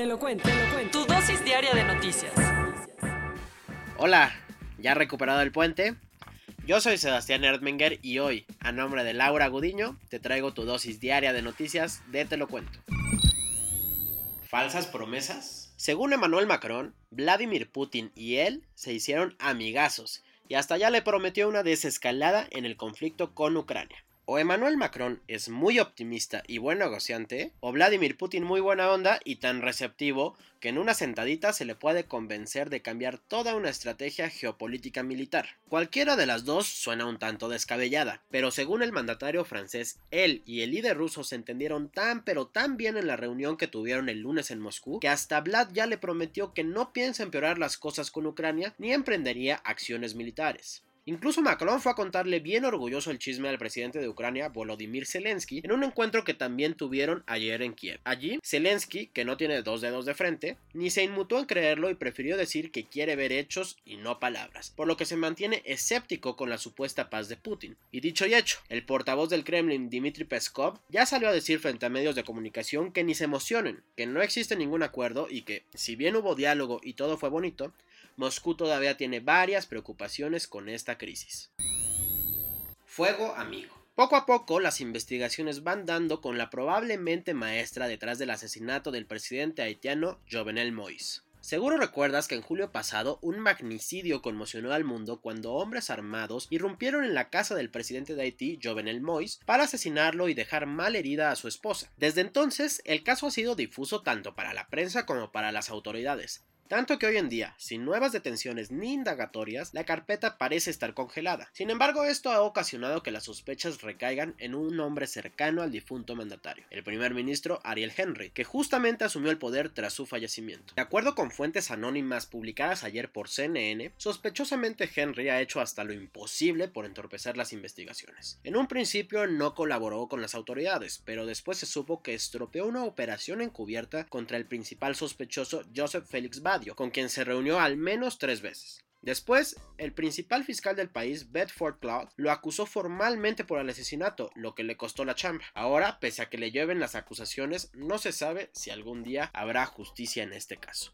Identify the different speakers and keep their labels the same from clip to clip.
Speaker 1: Te lo cuento, te lo cuento. Tu dosis diaria de noticias.
Speaker 2: Hola, ¿ya recuperado el puente? Yo soy Sebastián Erdmenger y hoy, a nombre de Laura Gudiño, te traigo tu dosis diaria de noticias de Te lo cuento. ¿Falsas promesas? Según Emmanuel Macron, Vladimir Putin y él se hicieron amigazos y hasta ya le prometió una desescalada en el conflicto con Ucrania. O Emmanuel Macron es muy optimista y buen negociante, o Vladimir Putin muy buena onda y tan receptivo que en una sentadita se le puede convencer de cambiar toda una estrategia geopolítica militar. Cualquiera de las dos suena un tanto descabellada, pero según el mandatario francés, él y el líder ruso se entendieron tan pero tan bien en la reunión que tuvieron el lunes en Moscú, que hasta Vlad ya le prometió que no piensa empeorar las cosas con Ucrania ni emprendería acciones militares. Incluso Macron fue a contarle bien orgulloso el chisme al presidente de Ucrania, Volodymyr Zelensky, en un encuentro que también tuvieron ayer en Kiev. Allí, Zelensky, que no tiene dos dedos de frente, ni se inmutó en creerlo y prefirió decir que quiere ver hechos y no palabras, por lo que se mantiene escéptico con la supuesta paz de Putin. Y dicho y hecho, el portavoz del Kremlin, Dmitry Peskov, ya salió a decir frente a medios de comunicación que ni se emocionen, que no existe ningún acuerdo y que, si bien hubo diálogo y todo fue bonito, Moscú todavía tiene varias preocupaciones con esta crisis. Fuego amigo. Poco a poco las investigaciones van dando con la probablemente maestra detrás del asesinato del presidente haitiano Jovenel Moïse. Seguro recuerdas que en julio pasado un magnicidio conmocionó al mundo cuando hombres armados irrumpieron en la casa del presidente de Haití, Jovenel Moïse, para asesinarlo y dejar mal herida a su esposa. Desde entonces, el caso ha sido difuso tanto para la prensa como para las autoridades. Tanto que hoy en día, sin nuevas detenciones ni indagatorias, la carpeta parece estar congelada. Sin embargo, esto ha ocasionado que las sospechas recaigan en un hombre cercano al difunto mandatario, el primer ministro Ariel Henry, que justamente asumió el poder tras su fallecimiento. De acuerdo con fuentes anónimas publicadas ayer por CNN, sospechosamente Henry ha hecho hasta lo imposible por entorpecer las investigaciones. En un principio no colaboró con las autoridades, pero después se supo que estropeó una operación encubierta contra el principal sospechoso Joseph Felix Bad con quien se reunió al menos tres veces. Después, el principal fiscal del país, Bedford Cloud, lo acusó formalmente por el asesinato, lo que le costó la chamba. Ahora, pese a que le lleven las acusaciones, no se sabe si algún día habrá justicia en este caso.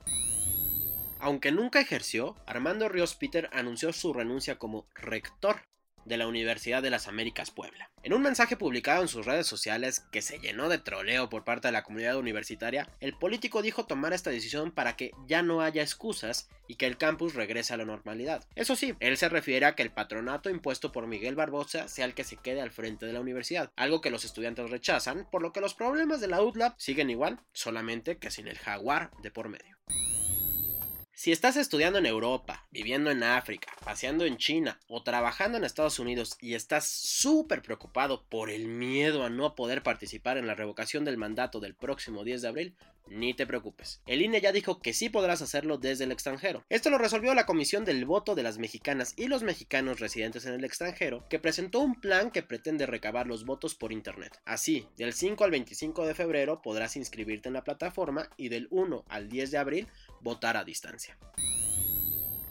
Speaker 2: Aunque nunca ejerció, Armando Ríos Peter anunció su renuncia como rector de la Universidad de las Américas Puebla. En un mensaje publicado en sus redes sociales que se llenó de troleo por parte de la comunidad universitaria, el político dijo tomar esta decisión para que ya no haya excusas y que el campus regrese a la normalidad. Eso sí, él se refiere a que el patronato impuesto por Miguel Barbosa sea el que se quede al frente de la universidad, algo que los estudiantes rechazan, por lo que los problemas de la UTLAB siguen igual, solamente que sin el jaguar de por medio. Si estás estudiando en Europa, viviendo en África, paseando en China o trabajando en Estados Unidos y estás súper preocupado por el miedo a no poder participar en la revocación del mandato del próximo 10 de abril, ni te preocupes. El INE ya dijo que sí podrás hacerlo desde el extranjero. Esto lo resolvió la Comisión del Voto de las Mexicanas y los mexicanos residentes en el extranjero, que presentó un plan que pretende recabar los votos por Internet. Así, del 5 al 25 de febrero podrás inscribirte en la plataforma y del 1 al 10 de abril votar a distancia.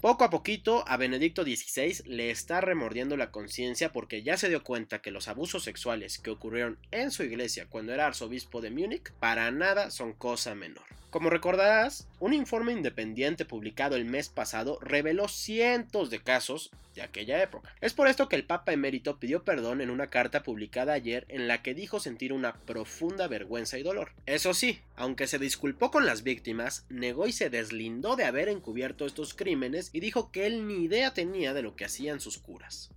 Speaker 2: Poco a poquito a Benedicto XVI le está remordiendo la conciencia porque ya se dio cuenta que los abusos sexuales que ocurrieron en su iglesia cuando era arzobispo de Múnich para nada son cosa menor. Como recordarás, un informe independiente publicado el mes pasado reveló cientos de casos de aquella época. Es por esto que el Papa emérito pidió perdón en una carta publicada ayer en la que dijo sentir una profunda vergüenza y dolor. Eso sí, aunque se disculpó con las víctimas, negó y se deslindó de haber encubierto estos crímenes y dijo que él ni idea tenía de lo que hacían sus curas.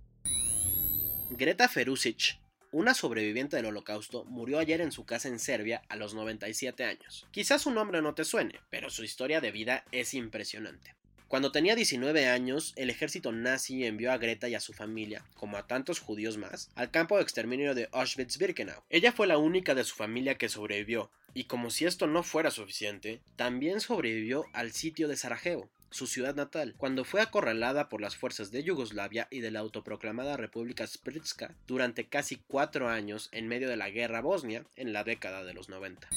Speaker 2: Greta Ferusic una sobreviviente del holocausto murió ayer en su casa en Serbia a los 97 años. Quizás su nombre no te suene, pero su historia de vida es impresionante. Cuando tenía 19 años, el ejército nazi envió a Greta y a su familia, como a tantos judíos más, al campo de exterminio de Auschwitz-Birkenau. Ella fue la única de su familia que sobrevivió, y como si esto no fuera suficiente, también sobrevivió al sitio de Sarajevo, su ciudad natal, cuando fue acorralada por las fuerzas de Yugoslavia y de la autoproclamada República Spritska durante casi cuatro años en medio de la guerra bosnia en la década de los 90.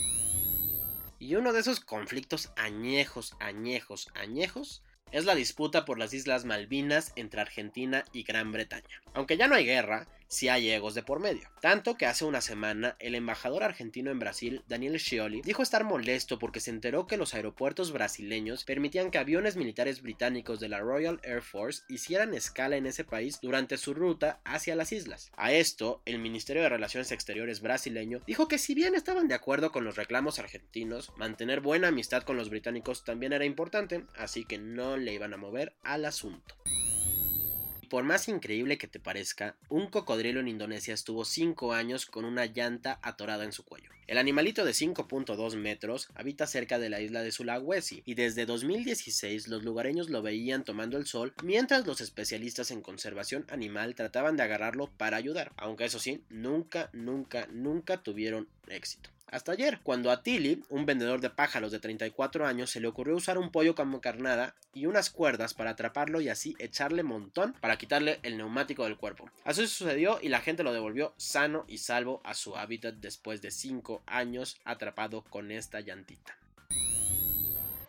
Speaker 2: Y uno de esos conflictos añejos, añejos, añejos es la disputa por las Islas Malvinas entre Argentina y Gran Bretaña. Aunque ya no hay guerra, sí hay egos de por medio. Tanto que hace una semana el embajador argentino en Brasil, Daniel Scioli, dijo estar molesto porque se enteró que los aeropuertos brasileños permitían que aviones militares británicos de la Royal Air Force hicieran escala en ese país durante su ruta hacia las islas. A esto, el Ministerio de Relaciones Exteriores brasileño dijo que si bien estaban de acuerdo con los reclamos argentinos, mantener buena amistad con los británicos también era importante, así que no le iban a mover al asunto. Por más increíble que te parezca, un cocodrilo en Indonesia estuvo 5 años con una llanta atorada en su cuello. El animalito de 5.2 metros habita cerca de la isla de Sulawesi y desde 2016 los lugareños lo veían tomando el sol mientras los especialistas en conservación animal trataban de agarrarlo para ayudar, aunque eso sí, nunca, nunca, nunca tuvieron éxito. Hasta ayer, cuando a Tilly, un vendedor de pájaros de 34 años, se le ocurrió usar un pollo como carnada y unas cuerdas para atraparlo y así echarle montón para quitarle el neumático del cuerpo. Así sucedió y la gente lo devolvió sano y salvo a su hábitat después de 5 años atrapado con esta llantita.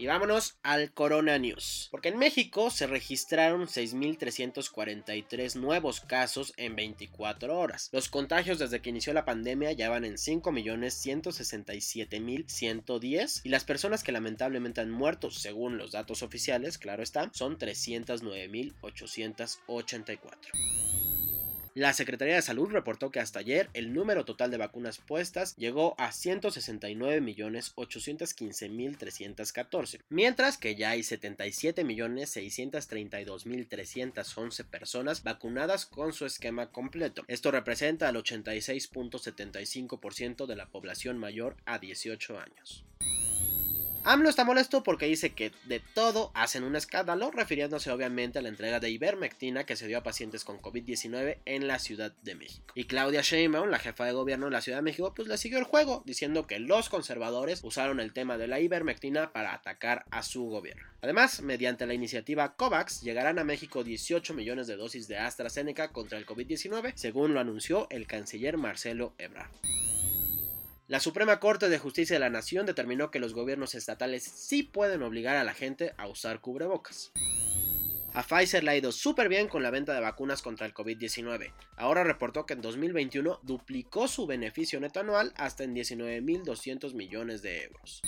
Speaker 2: Y vámonos al Corona News. Porque en México se registraron 6.343 nuevos casos en 24 horas. Los contagios desde que inició la pandemia ya van en 5.167.110 y las personas que lamentablemente han muerto, según los datos oficiales, claro está, son 309.884. La Secretaría de Salud reportó que hasta ayer el número total de vacunas puestas llegó a 169.815.314, mientras que ya hay 77.632.311 personas vacunadas con su esquema completo. Esto representa el 86.75% de la población mayor a 18 años. AMLO está molesto porque dice que de todo hacen un escándalo, refiriéndose obviamente a la entrega de ivermectina que se dio a pacientes con COVID-19 en la Ciudad de México. Y Claudia Sheinbaum, la jefa de gobierno de la Ciudad de México, pues le siguió el juego, diciendo que los conservadores usaron el tema de la ivermectina para atacar a su gobierno. Además, mediante la iniciativa COVAX, llegarán a México 18 millones de dosis de AstraZeneca contra el COVID-19, según lo anunció el canciller Marcelo Ebrard. La Suprema Corte de Justicia de la Nación determinó que los gobiernos estatales sí pueden obligar a la gente a usar cubrebocas. A Pfizer le ha ido súper bien con la venta de vacunas contra el COVID-19. Ahora reportó que en 2021 duplicó su beneficio neto anual hasta en 19.200 millones de euros.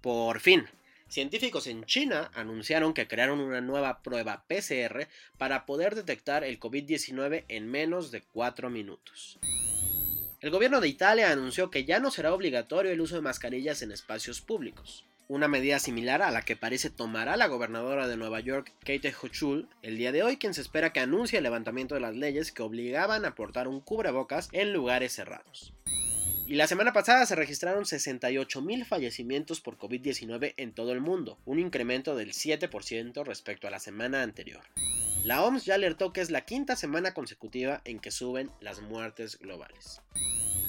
Speaker 2: Por fin, científicos en China anunciaron que crearon una nueva prueba PCR para poder detectar el COVID-19 en menos de 4 minutos. El gobierno de Italia anunció que ya no será obligatorio el uso de mascarillas en espacios públicos. Una medida similar a la que parece tomará la gobernadora de Nueva York, Kate Hochul, el día de hoy, quien se espera que anuncie el levantamiento de las leyes que obligaban a portar un cubrebocas en lugares cerrados. Y la semana pasada se registraron 68.000 fallecimientos por COVID-19 en todo el mundo, un incremento del 7% respecto a la semana anterior. La OMS ya alertó que es la quinta semana consecutiva en que suben las muertes globales.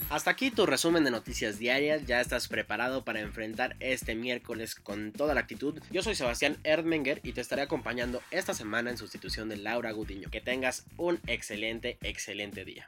Speaker 2: Hasta aquí tu resumen de noticias diarias, ya estás preparado para enfrentar este miércoles con toda la actitud. Yo soy Sebastián Erdmenger y te estaré acompañando esta semana en sustitución de Laura Gudiño. Que tengas un excelente, excelente día.